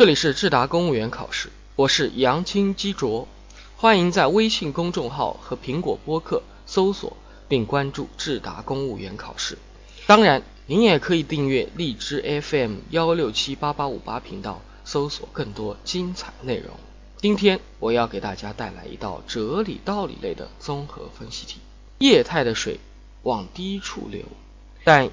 这里是智达公务员考试，我是杨青基卓，欢迎在微信公众号和苹果播客搜索并关注智达公务员考试。当然，您也可以订阅荔枝 FM 幺六七八八五八频道，搜索更多精彩内容。今天我要给大家带来一道哲理道理类的综合分析题：液态的水往低处流，但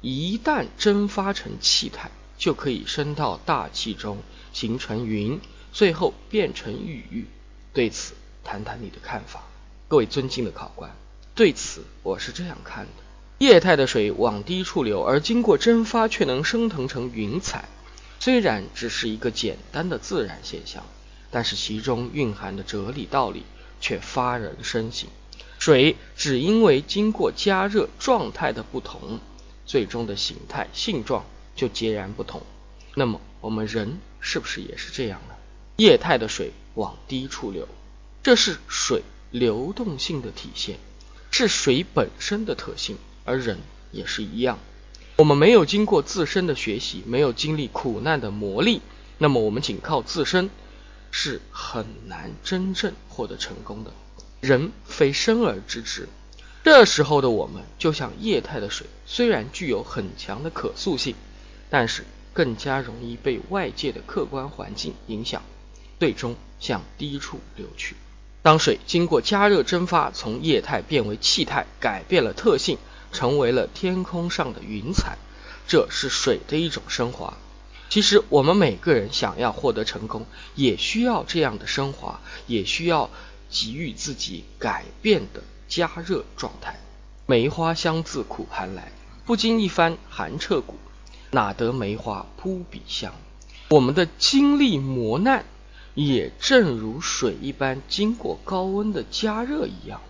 一旦蒸发成气态。就可以升到大气中，形成云，最后变成雨。对此，谈谈你的看法。各位尊敬的考官，对此我是这样看的：液态的水往低处流，而经过蒸发却能升腾成云彩，虽然只是一个简单的自然现象，但是其中蕴含的哲理道理却发人深省。水只因为经过加热状态的不同，最终的形态性状。就截然不同。那么我们人是不是也是这样呢？液态的水往低处流，这是水流动性的体现，是水本身的特性。而人也是一样，我们没有经过自身的学习，没有经历苦难的磨砺，那么我们仅靠自身是很难真正获得成功的。人非生而知之，这时候的我们就像液态的水，虽然具有很强的可塑性。但是更加容易被外界的客观环境影响，最终向低处流去。当水经过加热蒸发，从液态变为气态，改变了特性，成为了天空上的云彩，这是水的一种升华。其实我们每个人想要获得成功，也需要这样的升华，也需要给予自己改变的加热状态。梅花香自苦寒来，不经一番寒彻骨。哪得梅花扑鼻香？我们的经历磨难，也正如水一般经过高温的加热一样。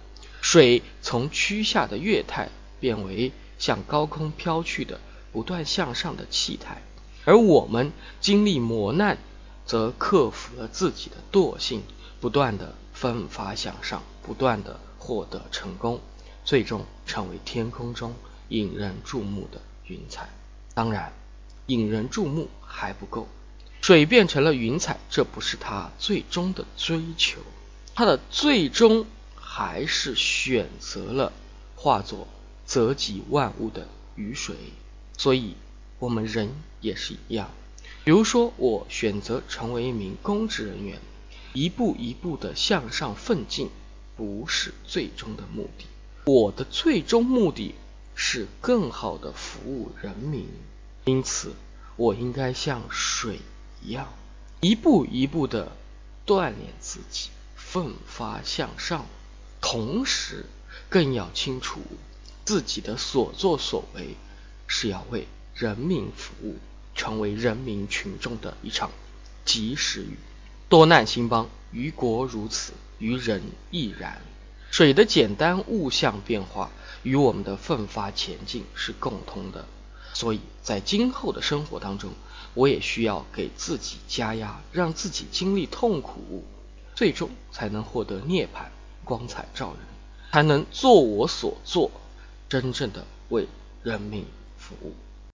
水从趋下的液态变为向高空飘去的不断向上的气态，而我们经历磨难，则克服了自己的惰性，不断的奋发向上，不断的获得成功，最终成为天空中引人注目的云彩。当然，引人注目还不够，水变成了云彩，这不是他最终的追求，他的最终还是选择了化作泽及万物的雨水。所以，我们人也是一样。比如说，我选择成为一名公职人员，一步一步的向上奋进，不是最终的目的。我的最终目的。是更好的服务人民，因此我应该像水一样，一步一步的锻炼自己，奋发向上。同时，更要清楚自己的所作所为是要为人民服务，成为人民群众的一场及时雨。多难兴邦，于国如此，于人亦然。水的简单物象变化与我们的奋发前进是共通的，所以在今后的生活当中，我也需要给自己加压，让自己经历痛苦，最终才能获得涅槃，光彩照人，才能做我所做，真正的为人民服务。